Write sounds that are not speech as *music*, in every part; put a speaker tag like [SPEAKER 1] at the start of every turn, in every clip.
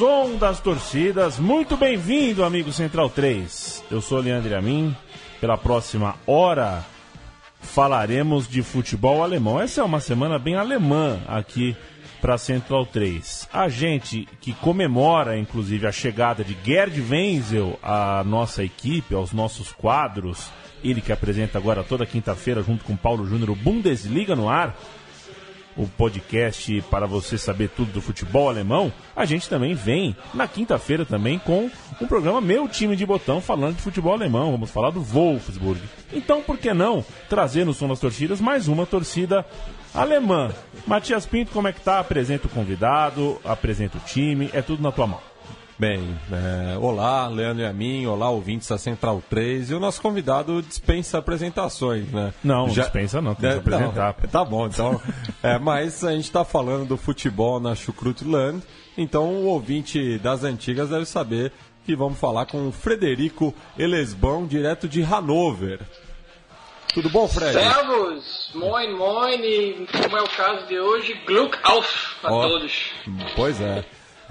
[SPEAKER 1] Som das Torcidas. Muito bem-vindo, amigo Central 3. Eu sou Leandro Amin. Pela próxima hora falaremos de futebol alemão. Essa é uma semana bem alemã aqui para Central 3. A gente que comemora, inclusive, a chegada de Gerd Wenzel à nossa equipe, aos nossos quadros, ele que apresenta agora toda quinta-feira, junto com Paulo Júnior, o Bundesliga no ar, o podcast para você saber tudo do futebol alemão, a gente também vem na quinta-feira também com um programa Meu Time de Botão falando de futebol alemão. Vamos falar do Wolfsburg. Então, por que não trazer no som das torcidas mais uma torcida alemã? Matias Pinto, como é que tá? Apresenta o convidado, apresenta o time, é tudo na tua mão.
[SPEAKER 2] Bem, é, olá, Leandro e a mim, olá, ouvintes da Central 3. E o nosso convidado dispensa apresentações, né?
[SPEAKER 1] Não, Já... dispensa não, tem que é, apresentar.
[SPEAKER 2] Não, *laughs* tá bom, então. é, mas a gente está falando do futebol na Chucrutland, então o ouvinte das antigas deve saber que vamos falar com o Frederico Elesbão, direto de Hanover. Tudo bom, Fred?
[SPEAKER 3] Servus, moin, moin, e como é o caso de hoje, Gluck auf a oh, todos.
[SPEAKER 2] Pois é.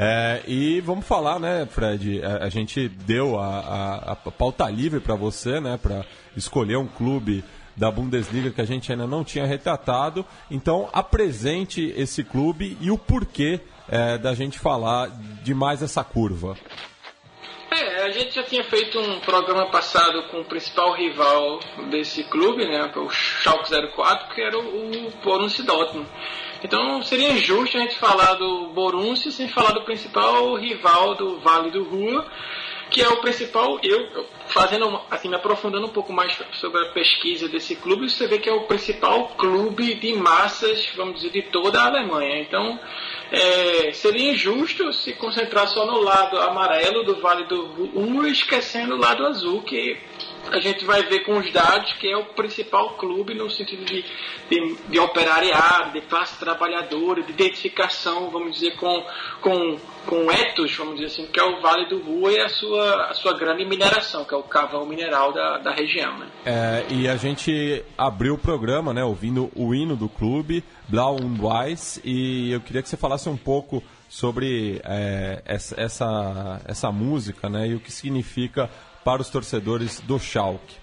[SPEAKER 2] É, e vamos falar, né, Fred? A, a gente deu a, a, a pauta livre para você, né, para escolher um clube da Bundesliga que a gente ainda não tinha retratado. Então, apresente esse clube e o porquê é, da gente falar de mais essa curva.
[SPEAKER 3] É, a gente já tinha feito um programa passado com o principal rival desse clube, né, o Schalke 04, que era o, o Borussia Dortmund. Então seria injusto a gente falar do Borussia sem falar do principal rival do Vale do Rua, que é o principal, eu fazendo assim, me aprofundando um pouco mais sobre a pesquisa desse clube, você vê que é o principal clube de massas, vamos dizer, de toda a Alemanha. Então, é, seria injusto se concentrar só no lado amarelo do Vale do Ruhr, esquecendo o lado azul, que a gente vai ver com os dados que é o principal clube no sentido de, de, de operariado, de classe trabalhadora, de identificação, vamos dizer, com, com, com etos, vamos dizer assim, que é o Vale do Rua e a sua, a sua grande mineração, que é o cavão mineral da, da região. Né?
[SPEAKER 2] É, e a gente abriu o programa, né, ouvindo o hino do clube, Blau und Weiss, e eu queria que você falasse um pouco sobre é, essa, essa, essa música né, e o que significa para os torcedores do Schalke?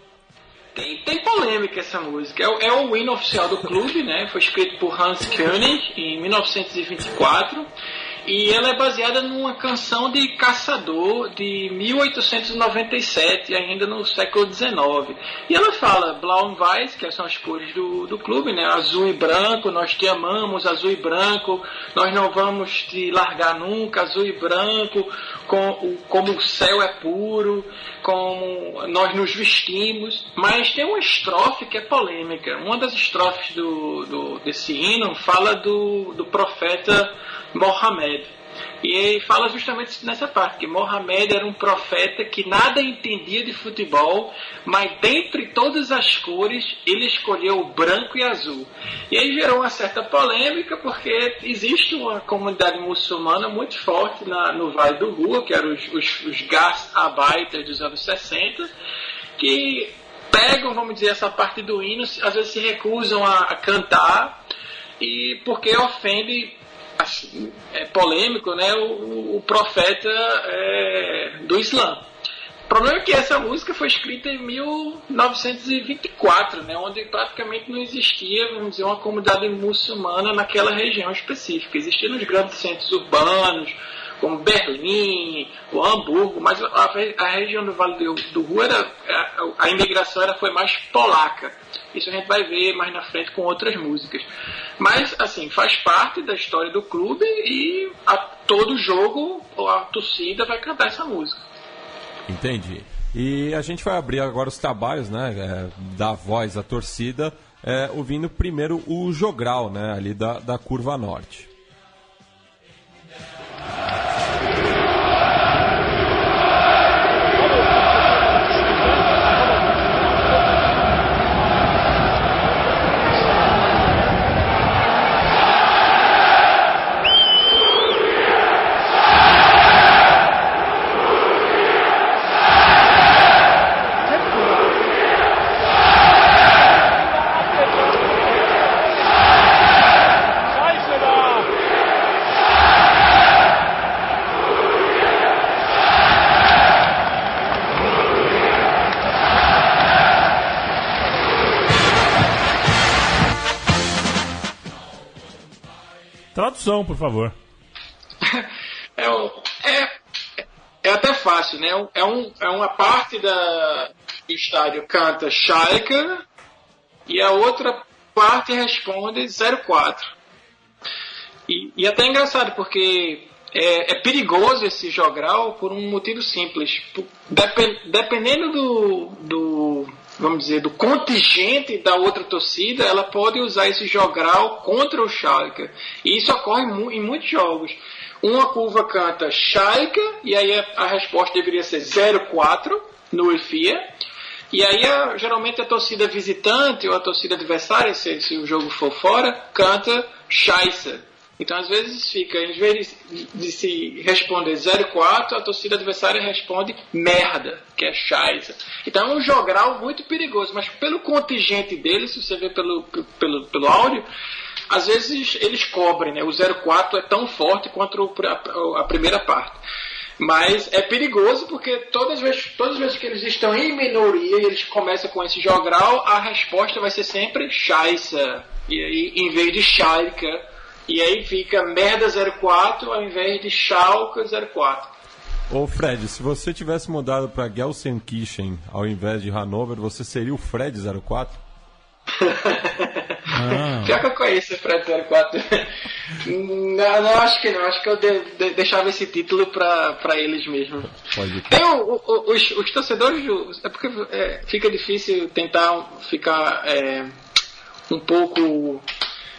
[SPEAKER 3] Tem, tem polêmica essa música. É, é, o hino oficial do clube, né? Foi escrito por Hans König em 1924 e ela é baseada numa canção de caçador de 1897, ainda no século XIX. E ela fala Blau und Weiß, que são as cores do, do clube, né? azul e branco, nós te amamos, azul e branco, nós não vamos te largar nunca, azul e branco, com, como o céu é puro, como nós nos vestimos. Mas tem uma estrofe que é polêmica. Uma das estrofes do, do desse hino fala do, do profeta Mohammed. E fala justamente nessa parte, que Mohamed era um profeta que nada entendia de futebol, mas dentre todas as cores ele escolheu o branco e azul. E aí gerou uma certa polêmica, porque existe uma comunidade muçulmana muito forte na, no Vale do Rua, que eram os, os, os Gastarbeiter dos anos 60, que pegam, vamos dizer, essa parte do hino, às vezes se recusam a, a cantar, e porque ofende é polêmico, né, o, o profeta é, do Islã. O problema é que essa música foi escrita em 1924, né, onde praticamente não existia, vamos dizer, uma comunidade muçulmana naquela região específica. Existiam nos grandes centros urbanos, como Berlim, o Hamburgo, mas a, a região do Vale do, do Rua, era, a, a, imigração era, foi mais polaca. Isso a gente vai ver mais na frente com outras músicas. Mas, assim, faz parte da história do clube e a todo jogo a torcida vai cantar essa música.
[SPEAKER 2] Entendi. E a gente vai abrir agora os trabalhos, né, é, da voz à torcida, é, ouvindo primeiro o jogral, né, ali da, da curva norte.
[SPEAKER 1] Tradução, por favor. *laughs*
[SPEAKER 3] é, é, é até fácil, né? É, um, é uma parte da, do estádio canta Schalke e a outra parte responde 04. E, e até é engraçado, porque é, é, perigoso esse jogral por um motivo simples. dependendo do, do, vamos dizer, do contingente da outra torcida, ela pode usar esse jogral contra o Schalke. E isso ocorre em muitos jogos. Uma curva canta Schalke, e aí a, resposta deveria ser 04 no IFIA. E aí, a, geralmente, a torcida visitante ou a torcida adversária, se, se o jogo for fora, canta Scheisse. Então, às vezes, fica, em vez de, de se responder 04, a torcida adversária responde merda, que é Scheisse. Então, é um jogral muito perigoso, mas pelo contingente dele, se você vê pelo, pelo, pelo áudio, às vezes eles cobrem, né? O 04 é tão forte quanto a, a primeira parte. Mas é perigoso porque todas as, vezes, todas as vezes que eles estão em minoria e eles começam com esse jogral, a resposta vai ser sempre Scheisse. E aí, em vez de Schalke. E aí fica merda 04 ao invés de Schalke 04.
[SPEAKER 2] Ô Fred, se você tivesse mudado para Gelsenkirchen ao invés de Hanover, você seria o Fred 04? *laughs*
[SPEAKER 3] Ah. Pior que eu conheço o Fred 04. *laughs* não, não, acho que não. Acho que eu de, de, deixava esse título para eles mesmo. Pode Tem o, o, os, os, torcedores. Do, é porque é, fica difícil tentar ficar é, um pouco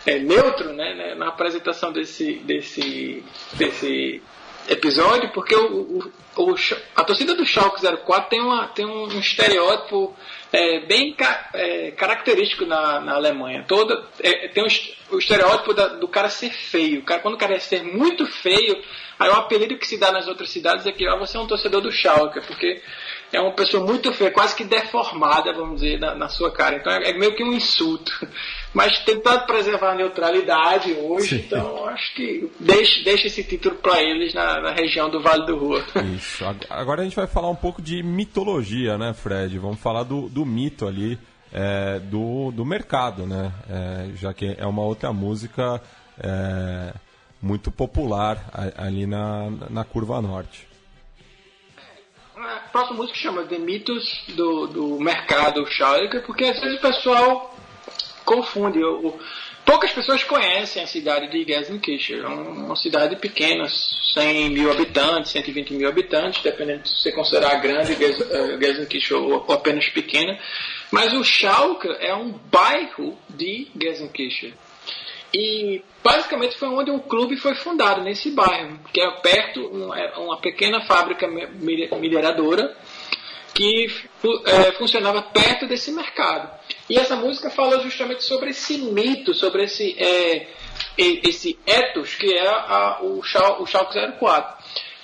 [SPEAKER 3] é, neutro né, né, na apresentação desse, desse, desse episódio, porque o, o, a torcida do Schalke 04 tem, uma, tem um estereótipo é, bem ca, é, característico na, na Alemanha. Toda, é, tem o, o estereótipo da, do cara ser feio. O cara, quando o cara é ser muito feio, aí o apelido que se dá nas outras cidades é que ah, você é um torcedor do Schalke, porque é uma pessoa muito feia, quase que deformada, vamos dizer, na, na sua cara. Então é, é, meio que um insulto. Mas tentando preservar a neutralidade hoje, Sim. então acho que deixa, deixa esse título para eles na, na, região do Vale do Rua.
[SPEAKER 2] Isso. Agora a gente vai falar um pouco de mitologia, né, Fred? Vamos falar do, do mito ali. É, do, do mercado, né? É, já que é uma outra música é, muito popular ali na, na curva norte
[SPEAKER 3] a próxima música chama The Mitos do, do Mercado Schalke, porque às vezes o pessoal confunde. O, poucas pessoas conhecem a cidade de Gelsenkirchen. É uma cidade pequena, 100 mil habitantes, 120 mil habitantes, dependendo se você considerar grande eh, Gelsenkirchen ou, ou apenas pequena. Mas o Schalke é um bairro de Gelsenkirchen. E basicamente foi onde o clube foi fundado, nesse bairro, que é perto, é uma pequena fábrica mineradora que é, funcionava perto desse mercado. E essa música fala justamente sobre esse mito, sobre esse, é, esse ethos que é a, o, Schalke, o Schalke 04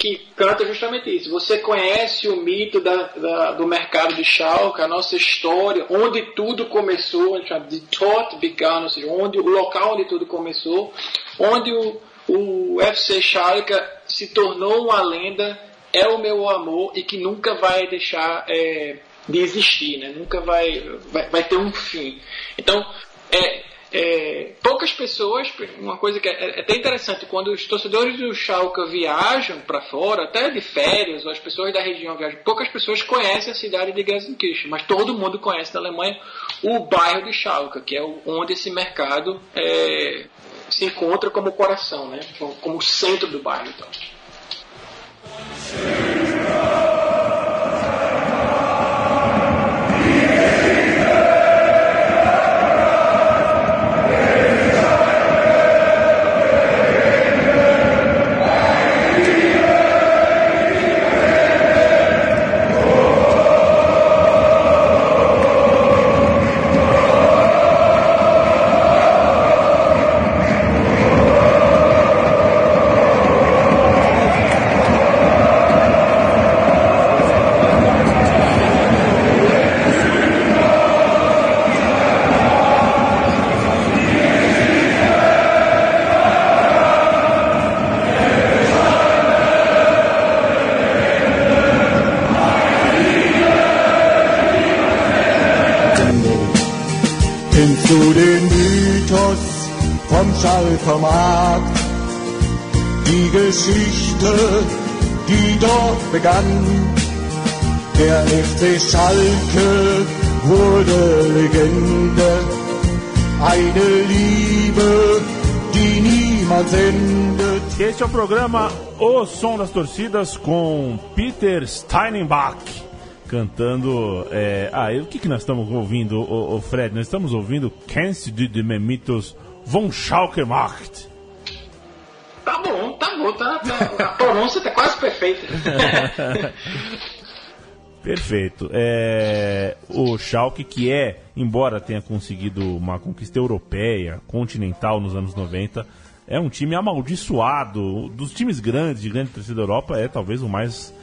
[SPEAKER 3] que canta justamente isso. Você conhece o mito da, da, do mercado de Schalke, a nossa história, onde tudo começou, de Tot Began, ou seja, onde, o local onde tudo começou, onde o, o FC Schalke se tornou uma lenda, é o meu amor e que nunca vai deixar é, de existir, né? nunca vai, vai, vai ter um fim. Então, é, é, poucas pessoas, uma coisa que é, é, até interessante, quando os torcedores do Schalke viajam para fora, até de férias, ou as pessoas da região viajam, poucas pessoas conhecem a cidade de Gelsenkirchen, mas todo mundo conhece na Alemanha o bairro de Schalke, que é onde esse mercado é, se encontra como coração, né? como centro do bairro. Então.
[SPEAKER 4] Den Mythos vom Schalker Markt? die Geschichte, die dort begann. Der FC Schalke wurde Legende, eine Liebe, die niemals endet.
[SPEAKER 1] Este é o programa O Som das Torcidas com Peter Steinbach cantando. É... Ah, o que, que nós estamos ouvindo, o, o Fred? Nós estamos ouvindo Kenneth de Memitos von Schalke Macht.
[SPEAKER 3] Tá bom, tá bom, tá, tá, a pronúncia tá quase perfeita. *laughs*
[SPEAKER 1] Perfeito. É, o Schalke, que é, embora tenha conseguido uma conquista europeia, continental nos anos 90, é um time amaldiçoado. Dos times grandes, de grande torcida da Europa, é talvez o mais.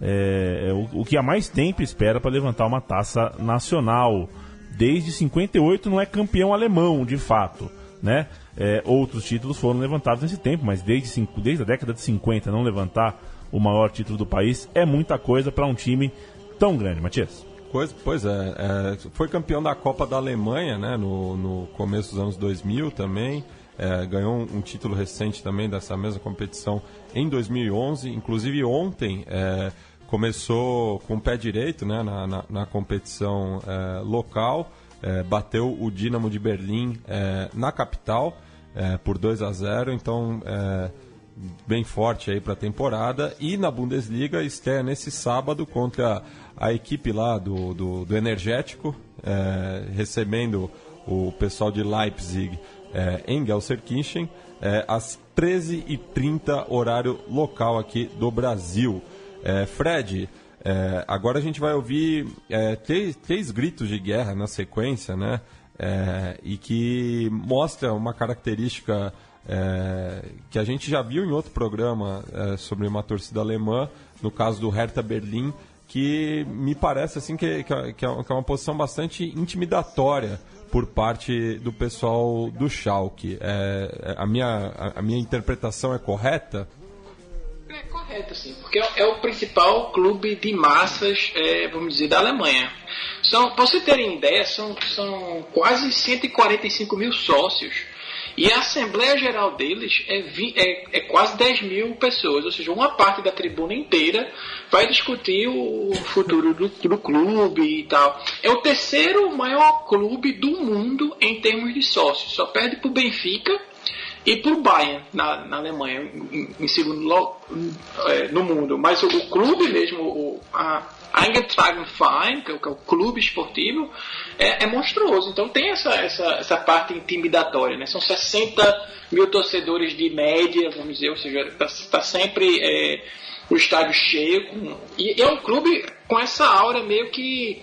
[SPEAKER 1] É, é o, o, que há mais tempo espera para levantar uma taça nacional. Desde 58 não é campeão alemão, de fato. Né? É, outros títulos foram levantados nesse tempo, mas desde, desde a década de 50 não levantar o maior título do país é muita coisa para um time tão grande, Matias?
[SPEAKER 2] Pois, pois é, é, foi campeão da Copa da Alemanha, né, no, no começo dos anos 2000 também, é, ganhou um, um, título recente também dessa mesma competição em 2011, inclusive ontem é, começou com o pé direito né, na, na, na competição é, local, é, bateu o Dinamo de Berlim é, na capital por 2 a 0, então bem forte aí para a temporada e na Bundesliga estreia nesse sábado contra a equipe lá do, do, do Energético, é, recebendo o pessoal de Leipzig é, em Gelsenkirchen, é, às 13h30, horário local aqui do Brasil. É, Fred, é, agora a gente vai ouvir é, três, três, gritos de guerra na sequência, né? É, e que mostra uma característica que a gente já viu em outro programa sobre uma torcida alemã, no caso do Hertha Berlim, que me parece assim que, que, é, é uma posição bastante intimidatória por parte do pessoal do Schalke. É, é, a, minha, a, minha interpretação é correta?
[SPEAKER 3] É correta, sim, porque é, é o principal clube de massas, é, vamos dizer, da Alemanha. São, para você terem ideia, são, são quase 145 mil sócios e a Assembleia Geral deles é, é, é, quase 10 mil pessoas, ou seja, uma parte da tribuna inteira vai discutir o futuro do, do clube e tal. É o terceiro maior clube do mundo em termos de sócios, só perde para o Benfica e para o Bayern na, na Alemanha, em, em segundo é, no mundo. Mas o, o clube mesmo, o, a, Eingetragen Verein, que é, que é o clube esportivo, é, é, monstruoso. Então tem essa, essa, essa parte intimidatória. Né? São 60 mil torcedores de média, vamos dizer, ou seja, está tá sempre é, o estádio cheio. Com, e é um clube com essa aura meio que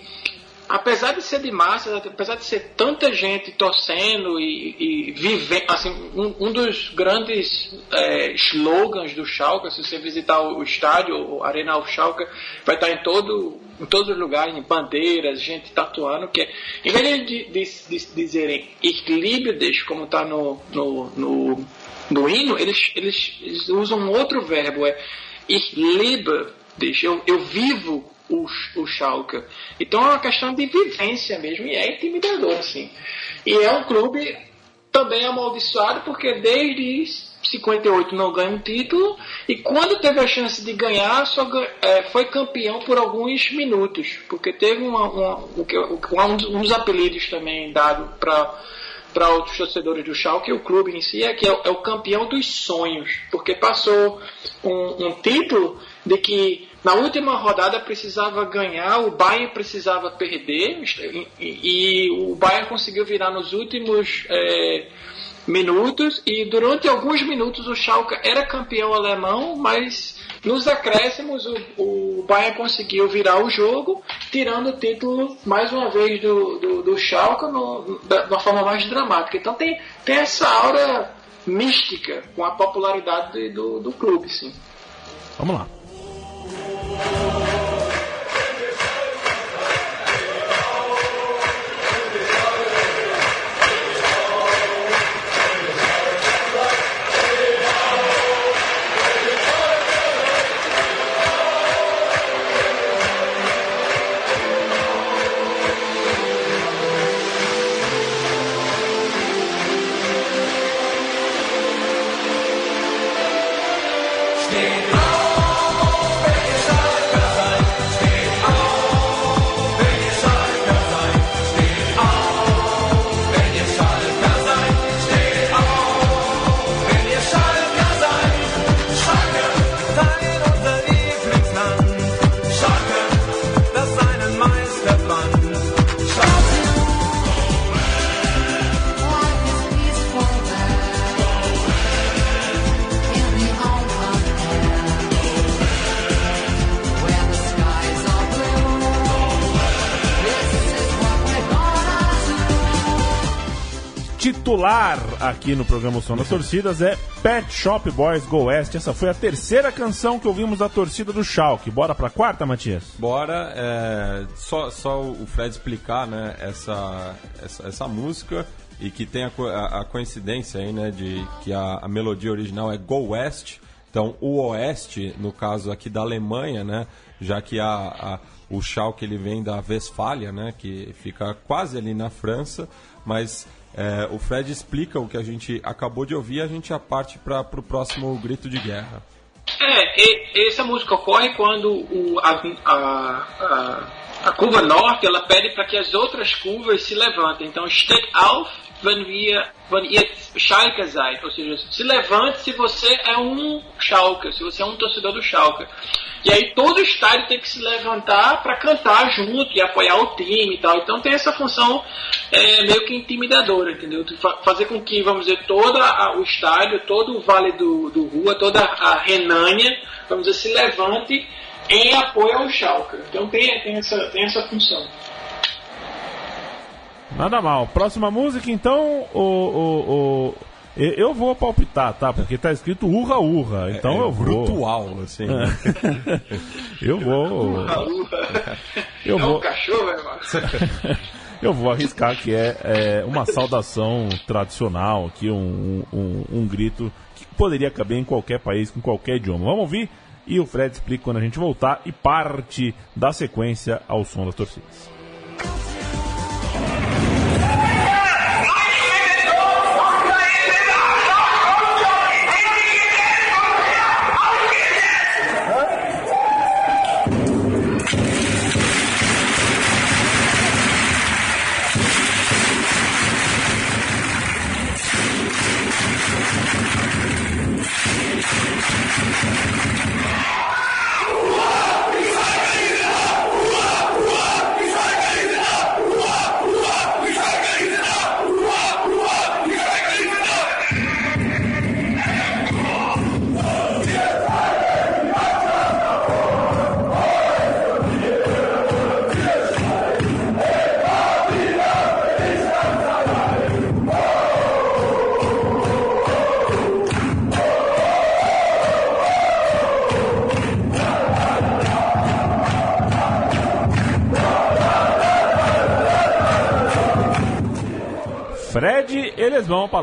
[SPEAKER 3] apesar de ser de massa, apesar de ser tanta gente torcendo e, e vivendo, assim, um, um, dos grandes é, slogans do Schalke, se você visitar o, estádio, o Arena Schalke, vai estar em todo em todos os lugares, em bandeiras, gente tatuando, que é, em vez de, de, de, de dizerem equilíbrio, como está no, no, no, no, hino, eles, eles, eles usam um outro verbo, é ich liebe, eu, eu vivo o, o Schalke. Então é uma questão de vivência mesmo, e é intimidador, assim. E é um clube também amaldiçoado, porque desde 58 não ganha um título, e quando teve a chance de ganhar, só é, foi campeão por alguns minutos, porque teve uma, uma, um, um dos apelidos também dado para para outros torcedores do Schalke, o clube em si é que é, é o campeão dos sonhos, porque passou um, um título de que na última rodada precisava ganhar, o Bayern precisava perder e, e o Bayern conseguiu virar nos últimos é, minutos e durante alguns minutos o Schalke era campeão alemão, mas nos acréscimos o, o Bayern conseguiu virar o jogo, tirando o título mais uma vez do, do, do Schalke no, da, de uma forma mais dramática. Então tem, tem essa aura mística com a popularidade do, do clube, sim.
[SPEAKER 1] Vamos lá. 我。Titular aqui no programa Som das Torcidas é Pet Shop Boys Go West. Essa foi a terceira canção que ouvimos da torcida do Schalke. Bora pra quarta, Matias?
[SPEAKER 2] Bora. É, só, só o Fred explicar né, essa, essa, essa música e que tem a, a, a, coincidência aí, né, de que a, a, melodia original é Go West. Então, o Oeste, no caso aqui da Alemanha, né, já que a, a o Schalke ele vem da Westfália, né, que fica quase ali na França, mas é, o Fred explica o que a gente acabou de ouvir, a gente já parte para o próximo grito de guerra.
[SPEAKER 3] É, e, essa música ocorre quando o, a, a, a, curva norte ela pede para que as outras curvas se levantem. Então, steht auf, wenn wir, wenn ihr Schalke seid. Ou seja, se levante se você é um Schalke, se você é um torcedor do Schalke. E aí todo o estádio tem que se levantar para cantar junto e apoiar o time e tal. Então tem essa função é, meio que intimidadora, entendeu? Fazer com que, vamos dizer, todo o estádio, todo o Vale do, do Rua, toda a Renânia, vamos dizer, se levante em apoio ao Schalke. Então tem, tem, essa, tem essa função.
[SPEAKER 1] Nada mal. Próxima música, então, o, o, o, eu vou palpitar, tá? Porque tá escrito urra urra. Então é, eu vou.
[SPEAKER 2] Brutual, assim. Né? *laughs*
[SPEAKER 1] eu vou.
[SPEAKER 3] Urra urra.
[SPEAKER 1] Eu
[SPEAKER 3] é
[SPEAKER 1] vou.
[SPEAKER 3] Um cachorro, irmão. *laughs*
[SPEAKER 1] eu vou arriscar que é, é, uma saudação tradicional, aqui um, um, um grito que poderia caber em qualquer país, com qualquer idioma. Vamos ouvir? E o Fred explica quando a gente voltar e parte da sequência ao som das torcidas.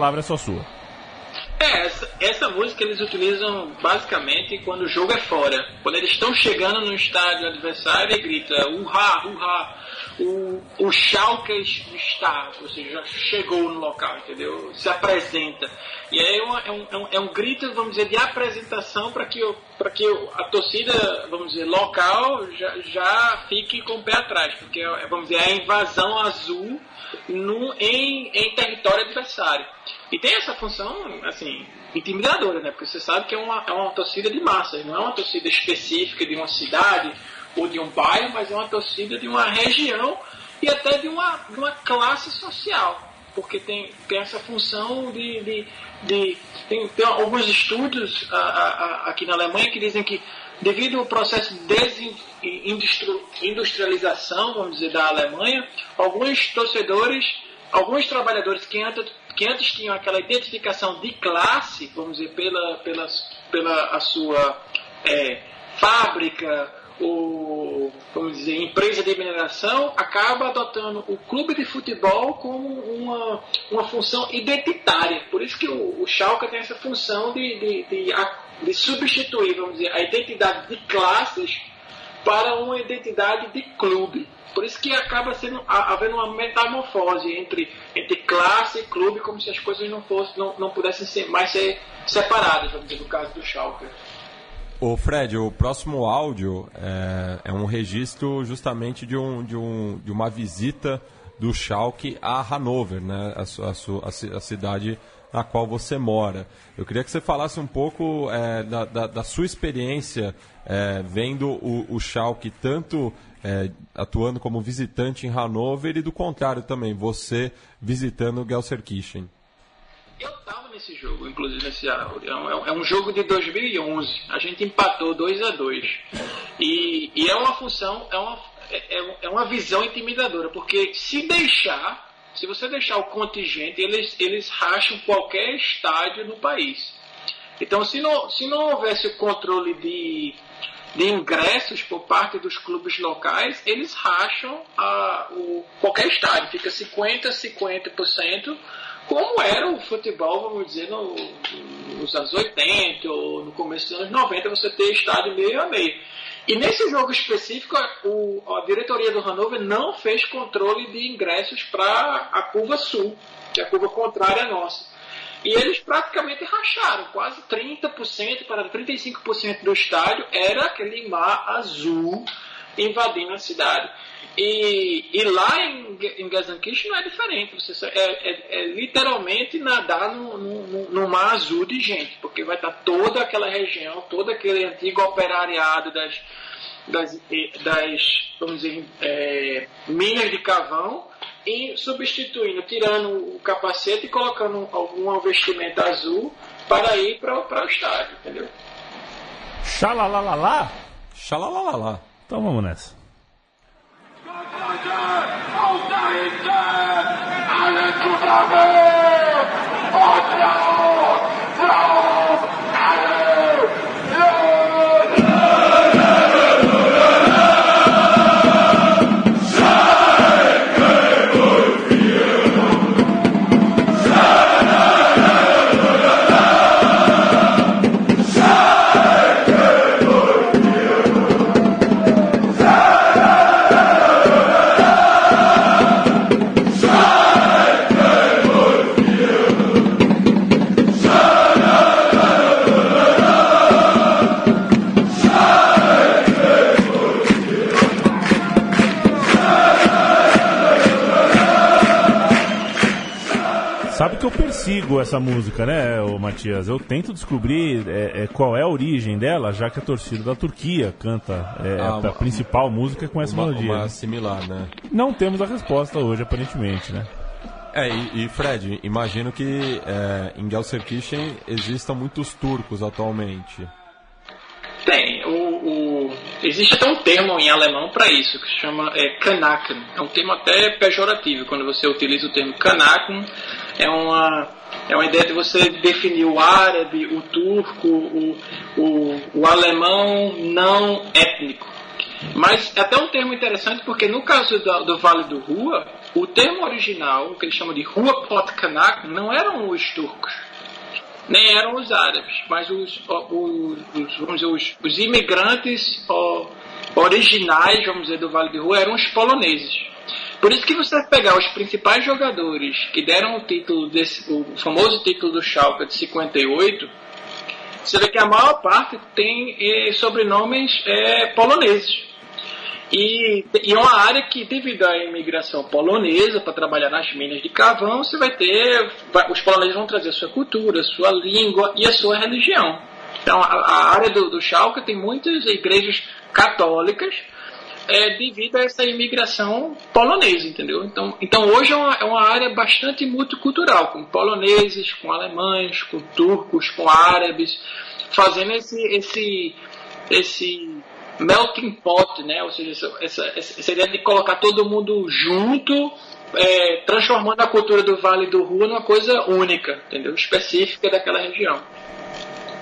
[SPEAKER 1] Palavra é só sua.
[SPEAKER 3] É, essa, essa, música eles utilizam basicamente quando o jogo é fora. Quando eles estão chegando no estádio adversário e grita urra, urra, o, o Schalke está, ou seja, já chegou no local, entendeu? Se apresenta. E aí é, é, um, é, um, é um, grito, vamos dizer, de apresentação para que, que a torcida, vamos dizer, local já, já fique com o pé atrás, porque, é, vamos dizer, é a invasão azul no, em, em território adversário. E tem essa função, assim, intimidadora, né? Porque você sabe que é uma, é uma torcida de massas, não é uma torcida específica de uma cidade ou de um bairro, mas é uma torcida de uma região e até de uma, de uma classe social. Porque tem, tem essa função de. de, de tem, tem alguns estudos a, a, aqui na Alemanha que dizem que devido ao processo de desindustrialização, vamos dizer, da Alemanha, alguns torcedores, alguns trabalhadores que antes, que antes tinham aquela identificação de classe, vamos dizer, pela, pela, pela a sua é, fábrica ou, vamos dizer, empresa de mineração, acaba adotando o clube de futebol como uma, uma função identitária. Por isso que o, o Schalke tem essa função de, de, de de substituir, vamos dizer, a identidade de classes para uma identidade de clube. Por isso que acaba sendo havendo uma metamorfose entre, entre classe e clube, como se as coisas não fossem, não, não pudessem ser mais ser separadas, vamos dizer, no caso do Schalke.
[SPEAKER 2] O Fred, o próximo áudio é, é, um registro justamente de, um, de, um, de uma visita do Schalke a Hanover, né? a, a, a, a cidade na qual você mora. Eu queria que você falasse um pouco é, da, da, da, sua experiência é, vendo o, o Schalke tanto é, atuando como visitante em Hannover e do contrário também, você visitando o Gelsenkirchen.
[SPEAKER 3] Eu estava nesse jogo, inclusive nesse ano. É um, é um jogo de 2011. A gente empatou 2 a 2 e, e, é uma função, é uma, é, é, é uma visão intimidadora, porque se deixar se você deixar o contingente, eles, eles racham qualquer estádio no país. Então, se não, se não houvesse o controle de, de ingressos por parte dos clubes locais, eles racham a, o, qualquer estádio, fica 50%, 50%, como era o futebol, vamos dizer, no, nos anos 80 ou no começo dos anos 90, você ter estádio meio a meio. E nesse jogo específico, o, a diretoria do Hannover não fez controle de ingressos para a curva sul, que é a curva contrária à nossa. E eles praticamente racharam, quase 30% para 35% do estádio era aquele mar azul invadindo a cidade. E, e lá em, em Gazanquish não é diferente, você é, é, é literalmente nadar no, no, no, mar azul de gente, porque vai estar toda aquela região, todo aquele antigo operariado das, das, das vamos dizer, é, minas de carvão e substituindo, tirando o capacete e colocando algum vestimenta azul para ir para o estádio, entendeu?
[SPEAKER 1] Xalalalá?
[SPEAKER 2] Xalalalá.
[SPEAKER 1] Então vamos nessa. Persigo essa música, né, ô Matias? Eu tento descobrir é, é, qual é a origem dela, já que a torcida da Turquia canta é, ah, a, principal música com essa
[SPEAKER 2] uma,
[SPEAKER 1] melodia.
[SPEAKER 2] Uma similar, né?
[SPEAKER 1] Não temos a resposta hoje, aparentemente, né?
[SPEAKER 2] É, e, e Fred, imagino que é, em Gelsenkirchen existam muitos turcos atualmente.
[SPEAKER 3] Tem. O, o, existe até um termo em alemão para isso, que se chama é, Kanaken. É um termo até pejorativo, quando você utiliza o termo Kanaken é uma, é uma ideia de você definir o árabe, o turco, o, o, o alemão não étnico. Mas é até um termo interessante porque no caso do, do Vale do Rua, o termo original, que eles chamam de Rua Potkanak, não eram os turcos, nem eram os árabes, mas os, os, os vamos dizer, os, os imigrantes originais, vamos dizer, do Vale do Rua eram os poloneses. Por isso que você pegar os principais jogadores que deram o título desse, o famoso título do Schalke de 58, você vê que a maior parte tem eh, sobrenomes eh, poloneses. E, e é uma área que, devido à imigração polonesa, para trabalhar nas minas de carvão, você vai ter. Os poloneses vão trazer a sua cultura, a sua língua e a sua religião. Então, a, a área do, do Schalke tem muitas igrejas católicas é, devido a essa imigração polonesa, entendeu? Então, então hoje é uma, é uma área bastante multicultural, com poloneses, com alemães, com turcos, com árabes, fazendo esse, esse, esse melting pot, né? Ou seja, essa, essa, essa ideia de colocar todo mundo junto, é, transformando a cultura do Vale do Rua numa coisa única, entendeu? Específica daquela região.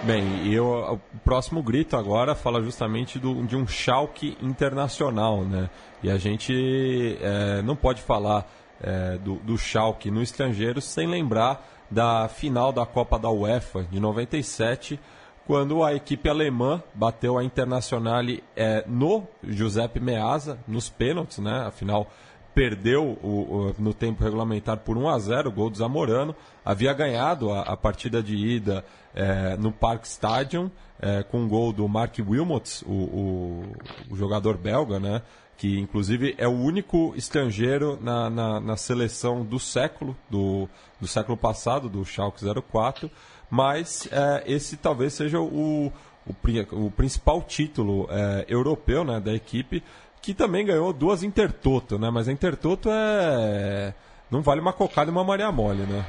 [SPEAKER 2] Bem, eu, o próximo grito agora fala justamente do, de um Schalke internacional, né? E a gente é, não pode falar é, do, do Schalke no estrangeiro sem lembrar da final da Copa da UEFA de 97, quando a equipe alemã bateu a Internazionale é, no Giuseppe Meazza, nos pênaltis, né? Afinal, perdeu o, o, no tempo regulamentar por 1 a 0 o gol do Zamorano, havia ganhado a, a partida de ida é, no Park Stadium é, com um gol do Mark Wilmots, o, o, o, jogador belga, né? que inclusive é o único estrangeiro na, na, na seleção do século, do, do século passado, do Schalke 04, mas é, esse talvez seja o, o, o principal título é, europeu né, da equipe, que também ganhou duas Intertoto, né? Mas a Intertoto é. Não vale uma cocada e uma Maria Mole, né?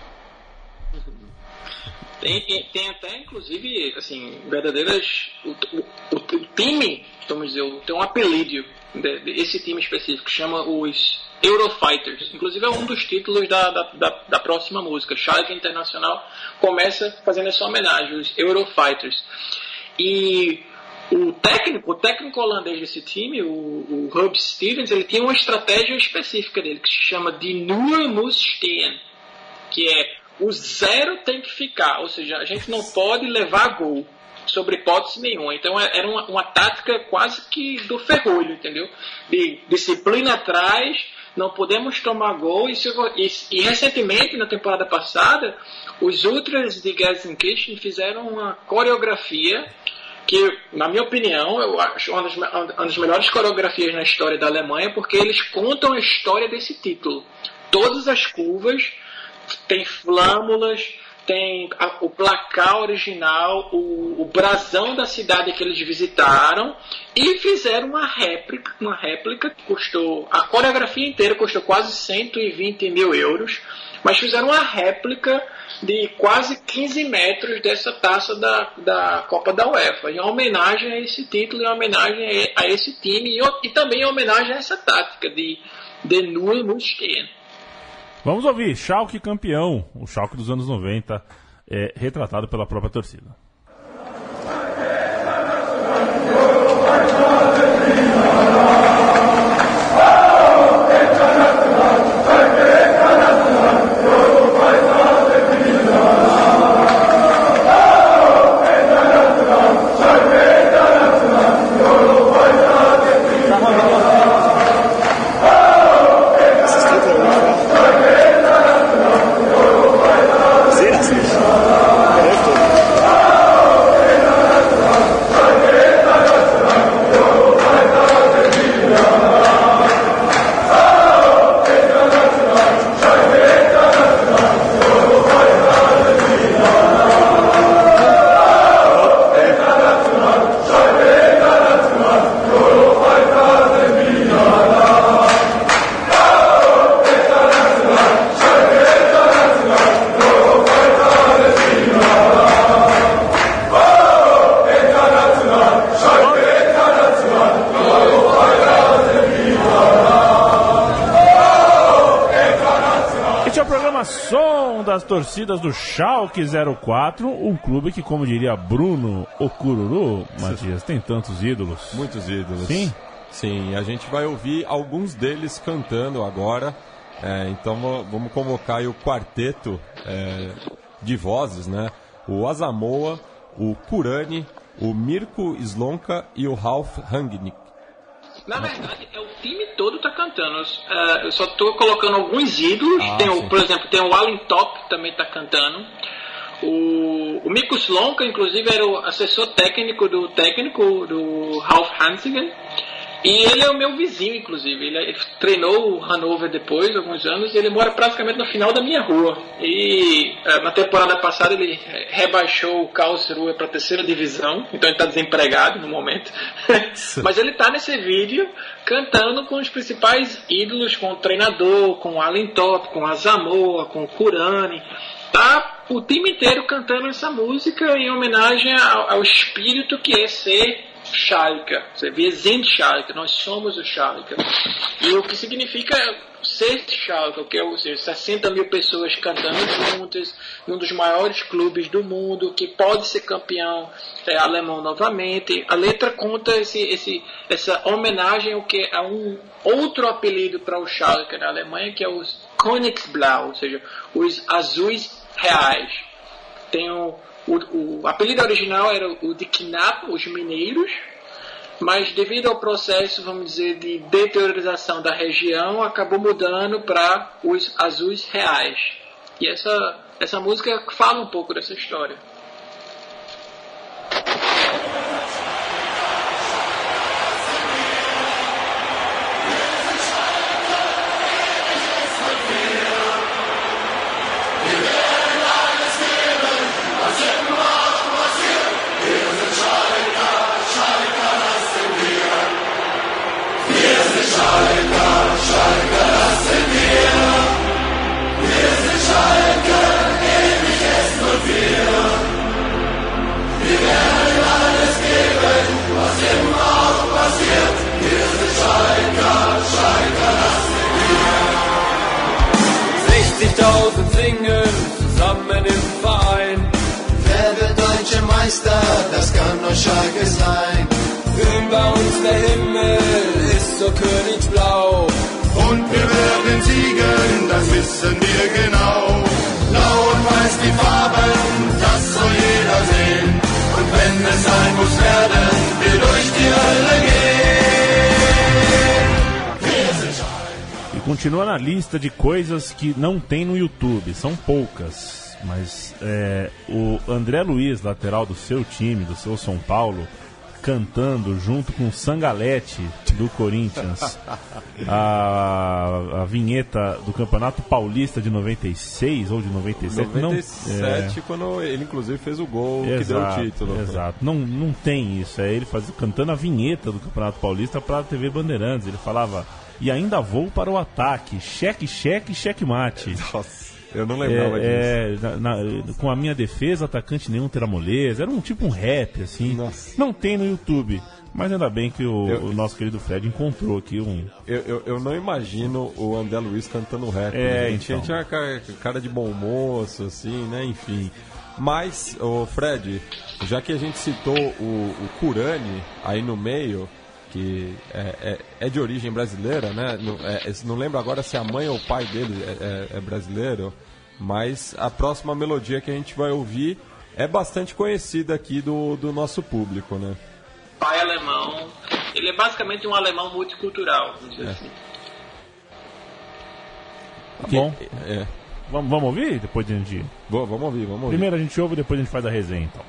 [SPEAKER 3] Tem, tem até, inclusive, assim, verdadeiras. O, o, o time, vamos dizer, tem um apelido desse time específico, chama os Eurofighters. Inclusive é um dos títulos da, da, da, da próxima música. Schalke Internacional começa fazendo essa homenagem, os Eurofighters. E o técnico, o técnico holandês desse time, o, o Hub Stevens, ele tinha uma estratégia específica dele, que se chama de Null muss stehen, que é o zero tem que ficar, ou seja, a gente não pode levar gol sobre hipótese nenhuma. Então é, era uma, uma tática quase que do ferrolho, entendeu? De disciplina atrás, não podemos tomar gol. E, e, e recentemente, na temporada passada, os Ultras de Gelsenkirchen fizeram uma coreografia que, na minha opinião, eu acho uma das, uma das melhores coreografias na história da Alemanha, porque eles contam a história desse título. Todas as curvas têm flâmulas, tem a, o placar original, o, o brasão da cidade que eles visitaram e fizeram uma réplica, uma réplica que custou, a coreografia inteira custou quase 120 mil euros, mas fizeram uma réplica de quase 15 metros dessa taça da, da Copa da UEFA, em homenagem a esse título, em homenagem a esse time e, e também em homenagem a essa tática de de Null Muskien.
[SPEAKER 1] Vamos ouvir Schalke campeão, o Schalke dos anos 90, é, retratado pela própria torcida. Torcidas do Schalke 04, um clube que, como diria Bruno Okururu, Matias, tem tantos ídolos.
[SPEAKER 2] Muitos ídolos.
[SPEAKER 1] Sim?
[SPEAKER 2] Sim, a gente vai ouvir alguns deles cantando agora. É, então vamos convocar o quarteto é, de vozes, né? O Azamoa, o Kurani, o Mirko Slonka e o Ralf Hangnick.
[SPEAKER 3] Na verdade, é o time todo tá cantando. Uh, eu só tô colocando alguns ídolos. Ah, tem o, por exemplo, tem o Alan Top também tá cantando. O, o Mikko Slonka, inclusive, era o assessor técnico do técnico do Ralph Hansigan. E ele é o meu vizinho, inclusive. Ele, ele, treinou o Hanover depois, alguns anos, e ele mora praticamente no final da minha rua. E é, na temporada passada ele rebaixou o Karlsruhe para a terceira divisão, então ele está desempregado no momento. *laughs* Mas ele está nesse vídeo cantando com os principais ídolos, com o treinador, com o Allen Top, com a Zamoa, com o Kurani. Tá o time inteiro cantando essa música em homenagem ao, ao espírito que é ser Schalke. Você vê sind Schalke, nós somos o Schalke. E o que significa ser Schalke, que é ou seja, 60 mil pessoas cantando juntas, num dos maiores clubes do mundo, que pode ser campeão é, alemão novamente. A letra conta esse, esse, essa homenagem ao que a um outro apelido para o Schalke na Alemanha, que é os Königsblau, ou seja, os azuis reais. Tem o, o apelido original era o de Knapp, os mineiros, mas devido ao processo, vamos dizer, de deteriorização da região, acabou mudando para os azuis reais. E essa, essa música fala um pouco dessa história.
[SPEAKER 5] 50.000 singen zusammen im Verein.
[SPEAKER 6] Wer wird deutscher Meister? Das kann nur Schalke sein.
[SPEAKER 5] Über uns der Himmel ist so königsblau.
[SPEAKER 6] Und wir werden siegen, das wissen wir genau. Blau und weiß die Farben, das soll jeder sehen. Und wenn es sein muss, werden wir durch die Hölle gehen.
[SPEAKER 1] Continua na lista de coisas que não tem no YouTube, são poucas. Mas é, o André Luiz, lateral do seu time, do seu São Paulo, cantando junto com o Sangalete do Corinthians *laughs* a, a vinheta do Campeonato Paulista de 96 ou de 97.
[SPEAKER 2] 97,
[SPEAKER 1] não,
[SPEAKER 2] quando ele inclusive fez o gol
[SPEAKER 1] é,
[SPEAKER 2] que deu o
[SPEAKER 1] exato,
[SPEAKER 2] título.
[SPEAKER 1] Exato. Não, não tem isso. É ele faz, cantando a vinheta do Campeonato Paulista para a TV Bandeirantes. Ele falava. E ainda vou para o ataque. Cheque, cheque, cheque mate.
[SPEAKER 2] Nossa, eu não lembrava disso.
[SPEAKER 1] É, é, na- na- com a minha defesa, atacante nenhum terá moleza. Era um tipo um rap, assim.
[SPEAKER 2] Nossa.
[SPEAKER 1] Não tem no YouTube. Mas ainda bem que o,
[SPEAKER 2] Eu-
[SPEAKER 1] o nosso querido Fred encontrou aqui um.
[SPEAKER 2] Eu, eu, eu não imagino o André Luiz cantando rap.
[SPEAKER 1] É,
[SPEAKER 2] né?
[SPEAKER 1] então.
[SPEAKER 2] Tinha, tinha cara, cara de bom moço, assim, né? Enfim. Mas, o Fred, já que a gente citou o, o Curani aí no meio, que é, é, é de origem brasileira, né? Não, é, é- não lembro agora se a mãe ou o pai dele é, é- é brasileiro, mas a próxima melodia que a gente vai ouvir é bastante conhecida aqui do, do nosso público, né?
[SPEAKER 3] Pai alemão. Ele é basicamente um alemão multicultural, vamos dizer assim.
[SPEAKER 1] Tá bom.
[SPEAKER 2] É.
[SPEAKER 1] Vamos, vamos ouvir? Depois a gente.
[SPEAKER 2] Boa, vamos ouvir, vamos ouvir.
[SPEAKER 1] Primeiro a gente ouve, depois a gente faz a resenha, então.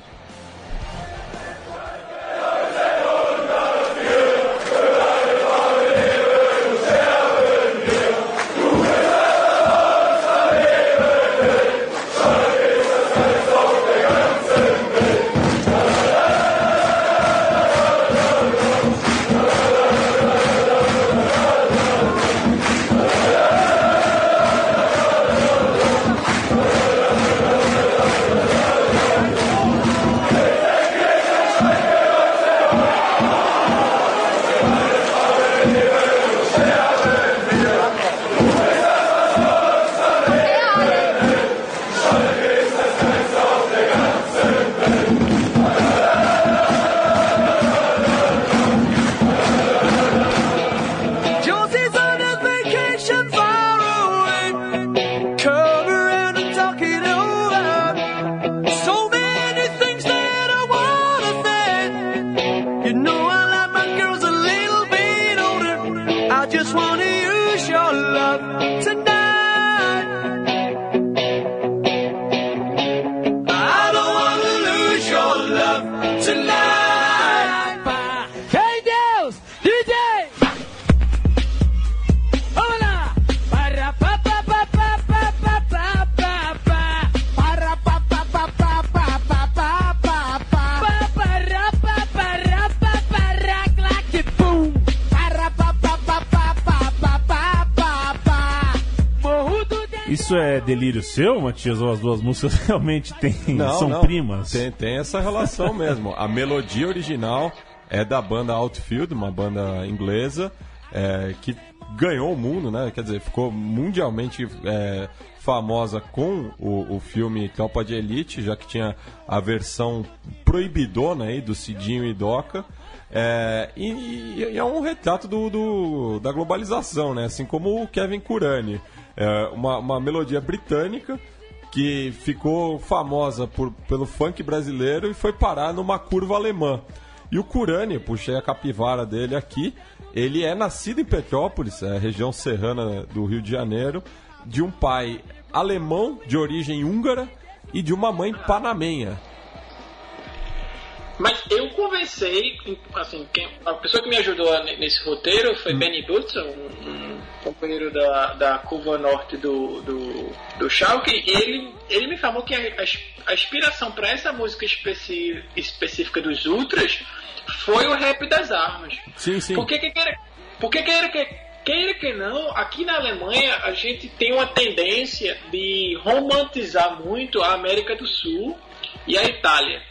[SPEAKER 1] Delírio seu, Matias? Ou as duas músicas *laughs* realmente têm,
[SPEAKER 2] Não,
[SPEAKER 1] são
[SPEAKER 2] não.
[SPEAKER 1] primas?
[SPEAKER 2] Tem, tem essa relação *laughs* mesmo. A melodia original é da banda Outfield, uma banda inglesa, é, que ganhou o mundo, né? Quer dizer, ficou mundialmente é, famosa com o, o filme Tropa de Elite, já que tinha a versão proibidona aí do Cidinho e Doca. É, e, e é um retrato do, do- da globalização, né? Assim como o Kevin Kurani. É uma, uma melodia britânica que ficou famosa por, pelo funk brasileiro e foi parar numa curva alemã. E o Curani, puxei a capivara dele aqui, ele é nascido em Petrópolis, é, região serrana do Rio de Janeiro, de um pai alemão de origem húngara e de uma mãe panamenha.
[SPEAKER 3] Mas eu conversei, assim, quem- a pessoa que me ajudou ne- nesse roteiro foi Benny Butzer, um, companheiro da, da curva norte do, do, do Schalke, ele, ele me falou que a, a ins- a inspiração para essa música especi- específica dos Ultras foi o rap das armas.
[SPEAKER 2] Sim, sim.
[SPEAKER 3] Porque que queira, porque queira que queira que não, aqui na Alemanha a gente tem uma tendência de romantizar muito a América do Sul e a Itália.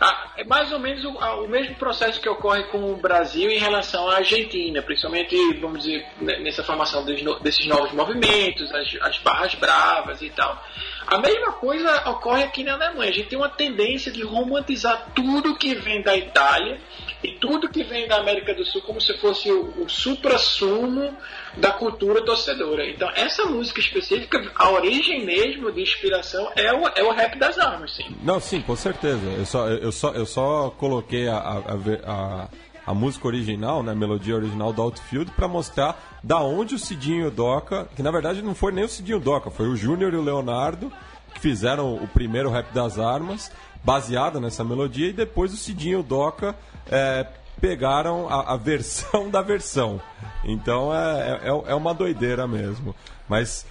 [SPEAKER 3] Ah, é mais ou menos o, o mesmo processo que ocorre com o Brasil em relação à Argentina, principalmente, vamos dizer, ne- nessa formação desses novos movimentos, as, as barras bravas e tal. A mesma coisa ocorre aqui na Alemanha. A gente tem uma tendência de romantizar tudo que vem da Itália e tudo que vem da América do Sul como se fosse o, o supra-sumo da cultura torcedora. Então, essa música específica, a origem mesmo de inspiração é o, é o rap das armas, sim.
[SPEAKER 2] Não, sim, com certeza. Eu só, eu só, eu só coloquei a, a, a a, música original, né, a melodia original do Outfield, para mostrar da onde o Cidinho e o Doca, que na verdade não foi nem o Cidinho e o Doca, foi o Júnior e o Leonardo que fizeram o primeiro rap das armas, baseado nessa melodia, e depois o Cidinho e o Doca é, pegaram a, a versão *laughs* da versão. Então é, é, é uma doideira mesmo. Mas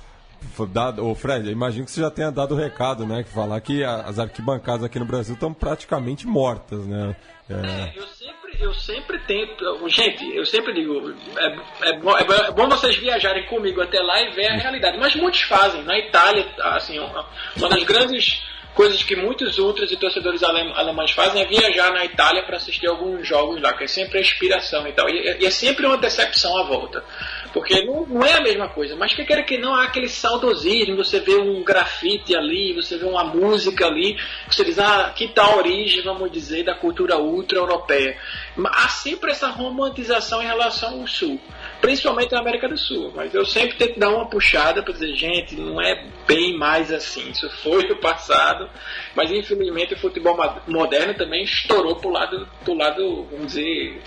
[SPEAKER 2] dado, Fred, imagino que você já tenha dado o recado, né? Que falar que as arquibancadas aqui no Brasil estão praticamente mortas, né? É,
[SPEAKER 3] Eu sempre, eu sempre tento. Gente, eu sempre digo, é, é é bom- é bom vocês viajarem comigo até lá e ver a realidade. Mas muitos fazem. Na Itália, assim, uma das grandes coisas que muitos ultras e torcedores alem- alemães fazem é viajar na Itália para assistir alguns jogos lá, que é sempre a inspiração e tal. E, e é sempre uma decepção à volta. Porque não, não é a mesma coisa, mas que quer que não há aquele saudosismo, você vê um grafite ali, você vê uma música ali, você diz, ah, que tal a origem, vamos dizer, da cultura ultra-europeia. Há sempre essa romantização em relação ao Sul, principalmente na América do Sul. Mas eu sempre tento dar uma puxada para dizer, gente, não é bem mais assim. Isso foi no passado, mas infelizmente o futebol moderno também estourou pro lado, pro lado vamos dizer,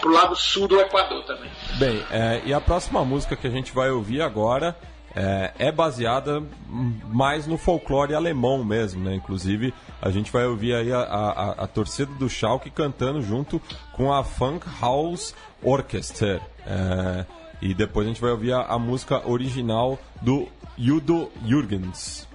[SPEAKER 3] pro lado sul do Equador também.
[SPEAKER 2] Bem, é, e a próxima música que a gente vai ouvir agora é, é baseada mais no folclore alemão mesmo, né? Inclusive, a gente vai ouvir aí a, a- a torcida do Schalke cantando junto com a Funk House Orchestra. É, e depois a gente vai ouvir a, a música original do Udo Jürgens.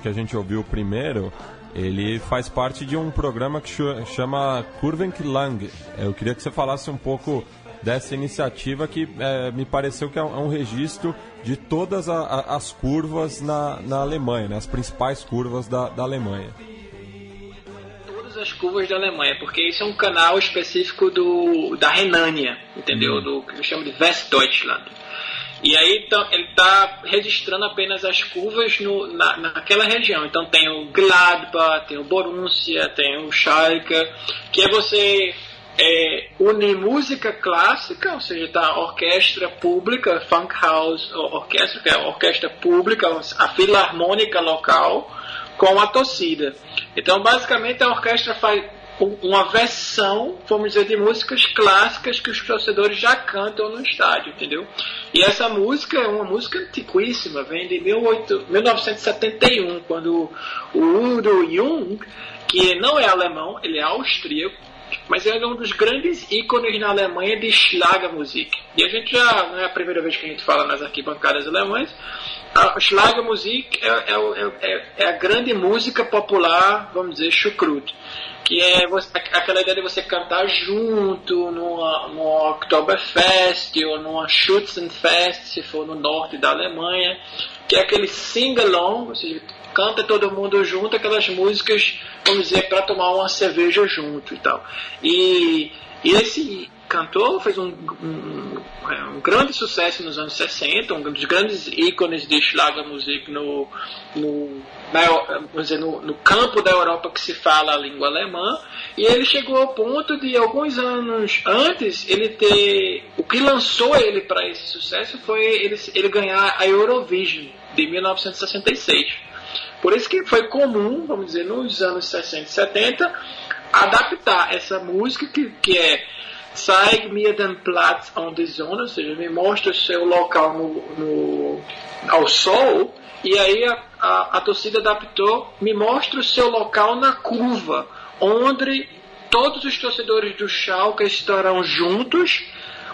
[SPEAKER 2] Que a gente ouviu primeiro, ele faz parte de um programa que chama Kurvenklang. Eu queria que você falasse um pouco dessa iniciativa que é, me pareceu que é um, é um registro de todas a- a- as curvas na, na Alemanha, né, as principais curvas da, da Alemanha.
[SPEAKER 3] todas as curvas da Alemanha, porque isso é um canal específico do, da Renânia, entendeu? Do que eu chamo de Westdeutschland. E aí então, ele está registrando apenas as curvas no, na, naquela região. Então tem o Gladbach, tem o Borussia, tem o Schalke, que é você é, unir música clássica, ou seja, tá orquestra pública, funk house, or- orquestra, que é orquestra pública, a filarmônica local, com a torcida. Então, basicamente, a orquestra faz uma versão, vamos dizer, de músicas clássicas que os torcedores já cantam no estádio, entendeu? E essa música é uma música antiquíssima, vem de 18 1971, quando o Udo Jung, que não é alemão, ele é austríaco, mas ele é um dos grandes ícones na Alemanha de Schlagermusik. E a gente já, não é a primeira vez que a gente fala nas arquibancadas alemãs, a Schlagermusik é, é, é, é- é a grande música popular, vamos dizer, chucrute. Que é você- aquela ideia de você cantar junto numa, numa Oktoberfest ou numa Schützenfest, se for no norte da Alemanha, que é aquele sing-along, ou seja, canta todo mundo junto, aquelas músicas, vamos dizer, para tomar uma cerveja junto e tal. E, e esse cantor fez um, um, um grande sucesso nos anos 60, um dos grandes ícones de Schlagermusik no, no, na, dizer, no, no campo da Europa que se fala a língua alemã, e ele chegou ao ponto de alguns anos antes ele ter o que lançou ele para esse sucesso foi ele, ele ganhar a Eurovision de 1966. Por isso que foi comum, vamos dizer, nos anos 60 e 70, adaptar essa música que, que é Zeig mir den Platz an die Sonne, ou seja, me mostra o seu local no, no, ao sol, e aí a, a, a torcida adaptou, me mostra o seu local na curva, onde todos os torcedores do Schalke estarão juntos,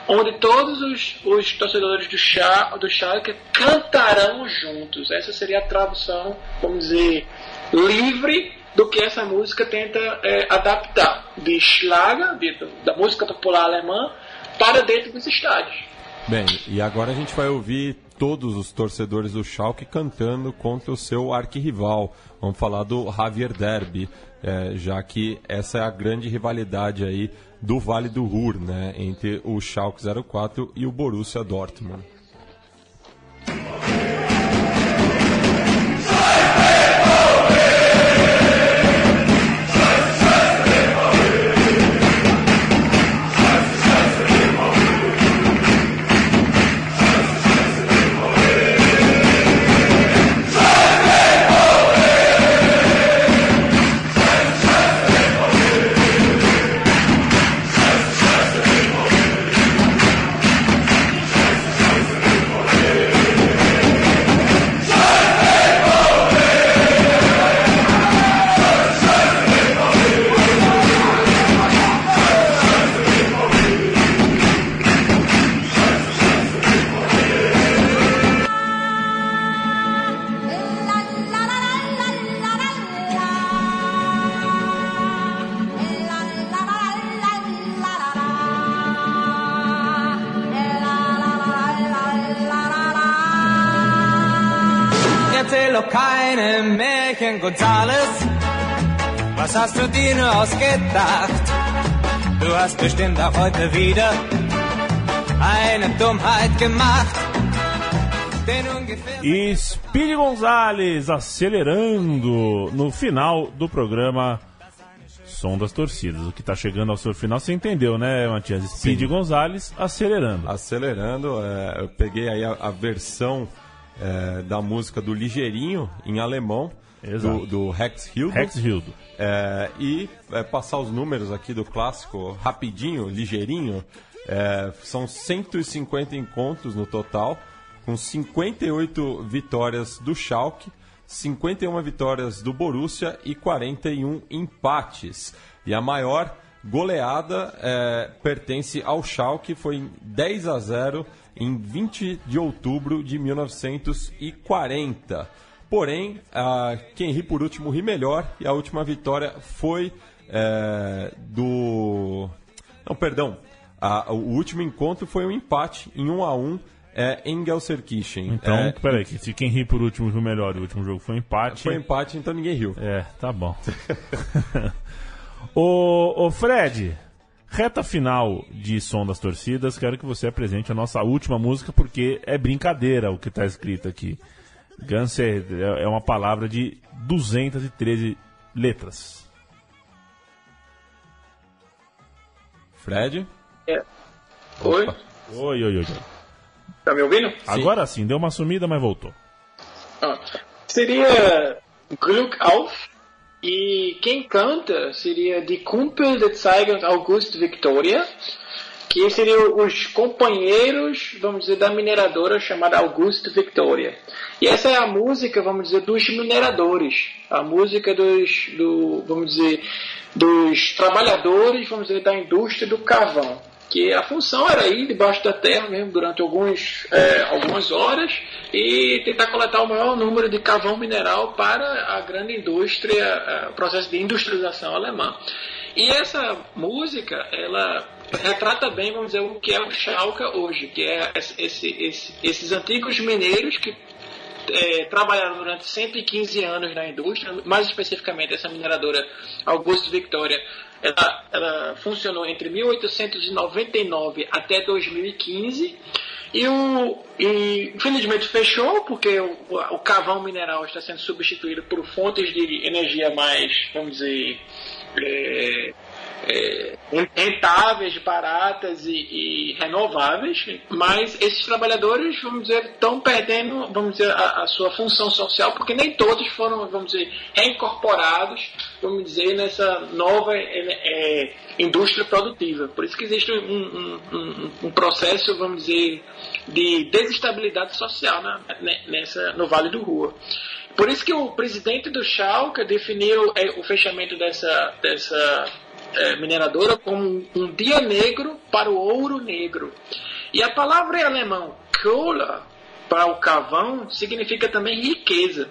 [SPEAKER 3] onde todos os, os torcedores do, Scha, do Schalke cantarão juntos. Essa seria a tradução, vamos dizer, livre do que essa música tenta é, adaptar de Schlager, de, da música popular alemã, para dentro dos estádios.
[SPEAKER 2] Bem, e agora a gente vai ouvir todos os torcedores do Schalke cantando contra o seu arquirrival. Vamos falar do Javier Derby, é, já que essa é a grande rivalidade aí do Vale do Ruhr, né, entre o Schalke 04 e o Borussia Dortmund.
[SPEAKER 5] Heute wieder eine Dummheit gemacht.
[SPEAKER 1] E Speedy Gonzalez acelerando no final do programa Som das Torcidas. O que tá chegando ao seu final, você entendeu, né, Matias? Speedy Gonzalez acelerando.
[SPEAKER 2] Acelerando, é, eu peguei aí a, a versão é, da música do Ligeirinho em alemão. Do, do Rex Hildo.
[SPEAKER 1] Rex Hildo.
[SPEAKER 2] É, e é, passar os números aqui do clássico rapidinho, ligeirinho. É, são 150 encontros no total, com 58 vitórias do Schalke, 51 vitórias do Borussia e 41 empates. E a maior goleada é, pertence ao Schalke, foi em 10 a 0 em 20 de outubro de 1940. Porém, a, quem ri por último ri melhor e a última vitória foi é, do. Não, perdão. A- o último encontro foi um empate em 1 a 1 é, em Gelsenkirchen.
[SPEAKER 1] Então,
[SPEAKER 2] É,
[SPEAKER 1] peraí, que se quem ri por último riu melhor e o último jogo foi empate.
[SPEAKER 2] foi empate, então ninguém riu.
[SPEAKER 1] É, tá bom. *laughs* ô, ô Fred, reta final de som das torcidas, quero que você apresente a nossa última música, porque é brincadeira o que tá escrito aqui. Ganser é é uma palavra de 213 letras.
[SPEAKER 2] Fred?
[SPEAKER 3] É. Oi?
[SPEAKER 1] Oi, oi, oi.
[SPEAKER 3] Tá me ouvindo?
[SPEAKER 1] Agora sim, deu uma sumida, mas voltou.
[SPEAKER 3] Ah, seria Glück auf e quem canta seria Die Kumpel de Zeiger August Victoria, que seriam os companheiros, vamos dizer, da mineradora chamada Augusto Victoria. E essa é a música, vamos dizer, dos mineradores, a música dos, do, vamos dizer, dos trabalhadores, vamos dizer, da indústria do carvão. Que a função era ir debaixo da terra mesmo durante alguns, é, algumas horas e tentar coletar o maior número de carvão mineral para a grande indústria, é, o processo de industrialização alemã. E essa música, ela retrata bem, vamos dizer, o que é o Schalke hoje, que é esse- esse- esses antigos mineiros que é, trabalharam durante 115 anos na indústria, mais especificamente essa mineradora Augusto Victoria, ela, ela funcionou entre 1899 até 2015 e, o, e infelizmente fechou porque o, o carvão mineral está sendo substituído por fontes de energia mais, vamos dizer, é, é, rentáveis, baratas e, e, renováveis, mas esses trabalhadores, vamos dizer, estão perdendo, vamos dizer, a, a, sua função social, porque nem todos foram, vamos dizer, reincorporados, vamos dizer, nessa nova é, é, indústria produtiva. Por isso que existe um, um, um, processo, vamos dizer, de desestabilidade social na, nessa, no Vale do Rua. Por isso que o presidente do Schalke definiu é, o fechamento dessa, dessa é, mineradora como um dia negro para o ouro negro. E a palavra em alemão Kohle para o carvão significa também riqueza.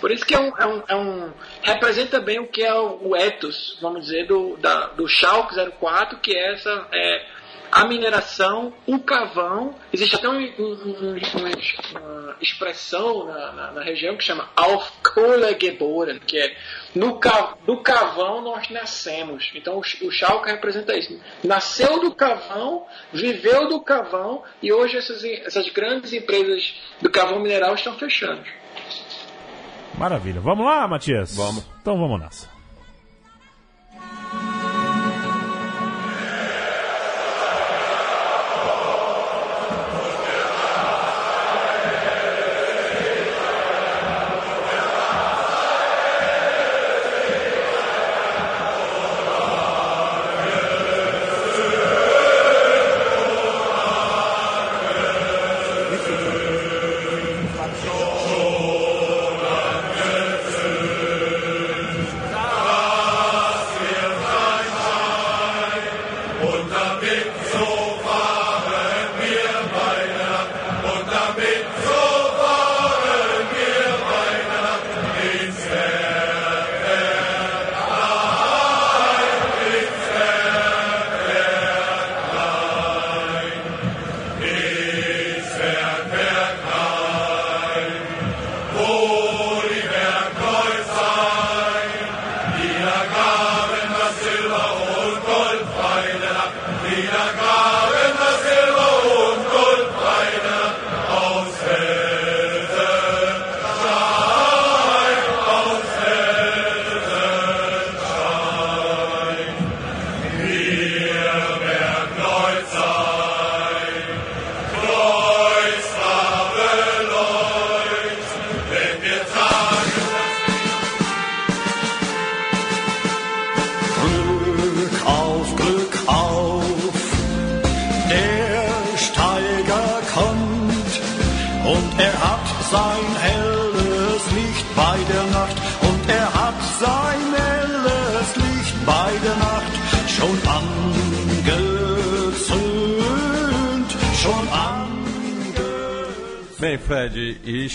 [SPEAKER 3] Por isso que é um, é um, é um representa bem o que é o, o ethos, vamos dizer, do, da, do Schalke 04, que é essa é, a mineração, o cavão. Existe até um, um, uma expressão na, na, na, região que chama Auf Kohle geboren, que é no, do cavão nós nascemos. Então o, o Schalke representa isso. Nasceu do cavão, viveu do cavão e hoje essas, essas grandes empresas do cavão mineral estão fechando.
[SPEAKER 1] Maravilha. Vamos lá, Matias?
[SPEAKER 2] Vamos.
[SPEAKER 1] Então vamos nessa.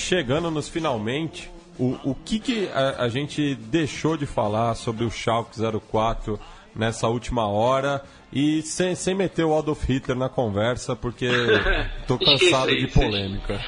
[SPEAKER 2] Chegando nos finalmente, o, o que, que a, a, gente deixou de falar sobre o Schalke 04 nessa última hora e sem, sem meter o Adolf Hitler na conversa, porque tô *laughs* cansado de polêmica.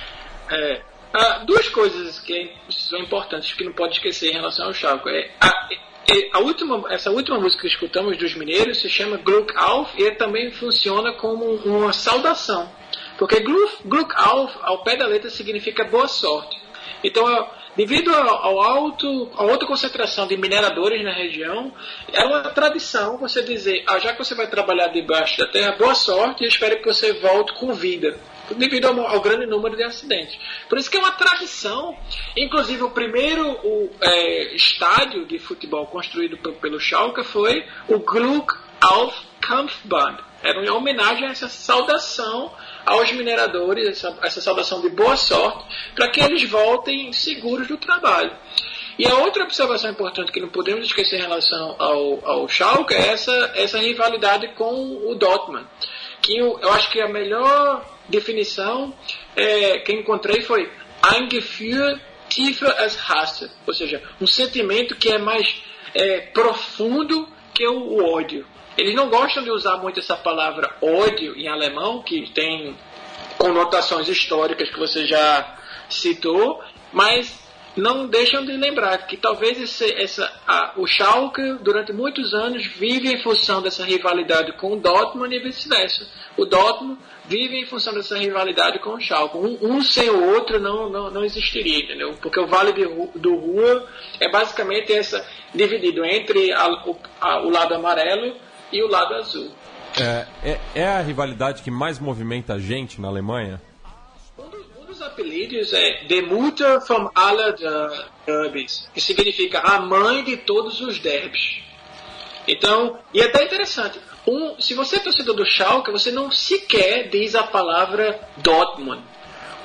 [SPEAKER 3] É, ah, duas coisas que são importantes que não pode esquecer em relação ao Schalke. É, a, a última, essa última música que escutamos dos mineiros se chama Gluck Auf e também funciona como uma saudação porque Gluck auf, ao pé da letra, significa boa sorte. Então, devido ao alto, à alta concentração de mineradores na região, é uma tradição você dizer, ah, já que você vai trabalhar debaixo da terra, boa sorte e espero que você volte com vida. Devido ao, ao grande número de acidentes. Por isso que é uma tradição. Inclusive, o primeiro o, é, estádio de futebol construído pelo Schalke foi o Gluck auf Kampfbahn. Era uma homenagem a essa saudação aos mineradores, essa, essa saudação de boa sorte, para que eles voltem seguros do trabalho. E a outra observação importante que não podemos esquecer em relação ao, ao Schalke é essa, essa rivalidade com o Dortmund. Que eu, eu acho que a melhor definição é, que encontrei foi ein Gefühl tiefer als Hass, ou seja, um sentimento que é mais é, profundo que o ódio. Eles não gostam de usar muito essa palavra ódio em alemão, que tem conotações históricas que você já citou, Mas não deixam de lembrar que talvez esse, essa, a, o Schalke, durante muitos anos, vive em função dessa rivalidade com o Dortmund e vice-versa. O Dortmund vive em função dessa rivalidade com o Schalke. Um, um sem o outro não, não, não existiria, entendeu? Porque o Vale de do Ruhr é basicamente essa dividido entre a- o, a- o lado amarelo e o lado azul.
[SPEAKER 2] É, é, é a rivalidade que mais movimenta a gente na Alemanha?
[SPEAKER 3] Um dos, um dos apelidos é The Mutter from alle der- Derbys, que significa a mãe de todos os derbys. Então, e é até interessante, um, se você é torcedor do Schalke, você não sequer diz a palavra Dortmund.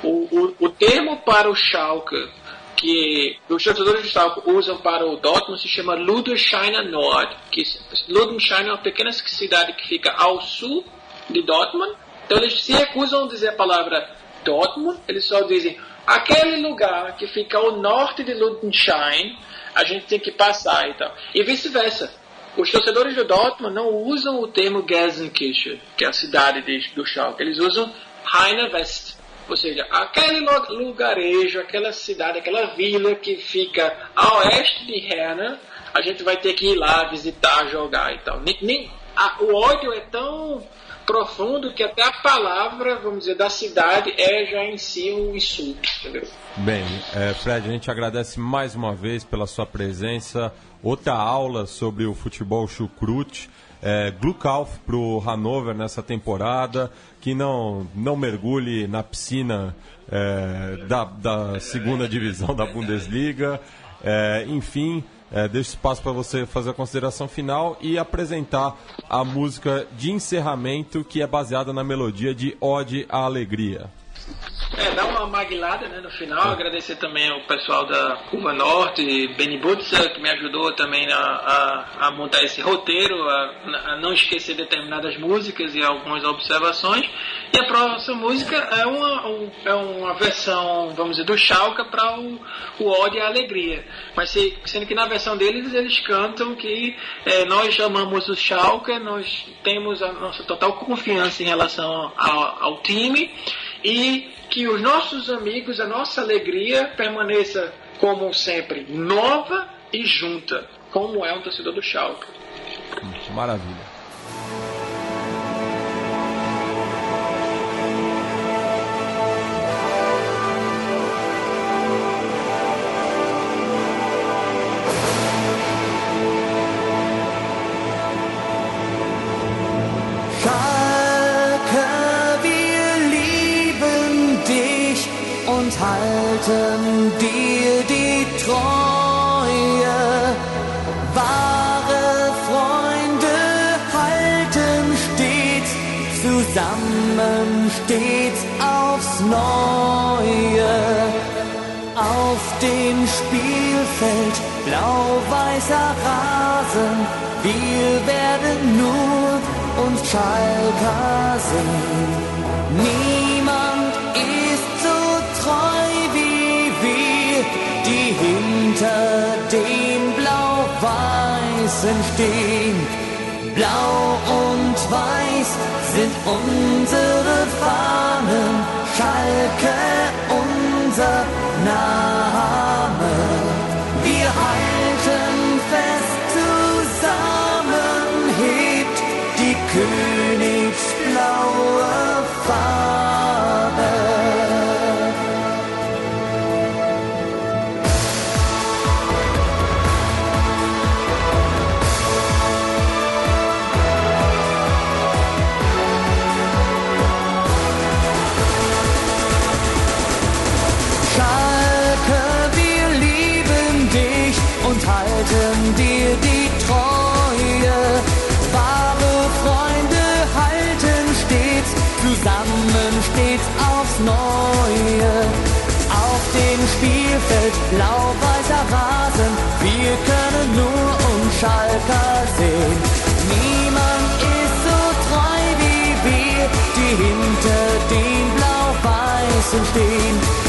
[SPEAKER 3] O, o, o termo para o Schalke que os torcedores do Schalke usam para o Dortmund se chama Ludolsteiner Nord. Que Ludolsteiner é uma pequena cidade que fica ao sul de Dortmund. Então eles se recusam a dizer a palavra Dortmund, eles só dizem aquele lugar que fica ao norte de Ludenschein, a gente tem que passar e tal. E vice-versa. Os torcedores do Dortmund não usam o termo Gelsenkirchen, que é a cidade de, do Schalke. Eles usam Heine West. Ou seja, aquele lu- lugarejo, aquela cidade, aquela vila que fica a oeste de Herne, a gente vai ter que ir lá visitar, jogar e tal. Nem, nem- a- o ódio é tão profundo que até a palavra, vamos dizer, da cidade é já em si um insulto, entendeu?
[SPEAKER 2] Bem, é, Fred, a gente agradece mais uma vez pela sua presença. Outra aula sobre o futebol chucrute. É, Glukauf para o Hannover nessa temporada. Que não, não mergulhe na piscina é, da, da segunda divisão da Bundesliga. É, enfim, é, deixo espaço para você fazer a consideração final e apresentar a música de encerramento que é baseada na melodia de Ode à Alegria.
[SPEAKER 3] É, dá uma maguilada né, no final, agradecer também ao pessoal da Curva Norte, Benny Butzer, que me ajudou também a, a, a montar esse roteiro, a, a não esquecer determinadas músicas e algumas observações. E a próxima música é uma, um- é uma versão, vamos dizer, do Schalke para o, o Ode à Alegria. Mas se- sendo que na versão deles eles cantam que é, nós amamos o Schalke, nós temos a nossa total confiança em relação ao, ao time e que os nossos amigos, a nossa alegria permaneça como sempre nova e junta, como é um torcedor do Schalke.
[SPEAKER 2] Maravilha.
[SPEAKER 5] Halten dir die Treue. Wahre Freunde halten stets zusammen, stets aufs Neue. Auf dem Spielfeld blau-weißer Rasen, wir werden nur uns Schalker sehen. Hinter den Blau-Weißen stehen. Blau und Weiß sind unsere Fahnen, Schalke unser Name. Halten dir die Treue. Wahre Freunde halten stets zusammen, stets aufs Neue. Auf dem Spielfeld blau-weißer Rasen, wir können nur uns Schalker sehen. Niemand ist so treu wie wir, die hinter den Blau-Weißen stehen.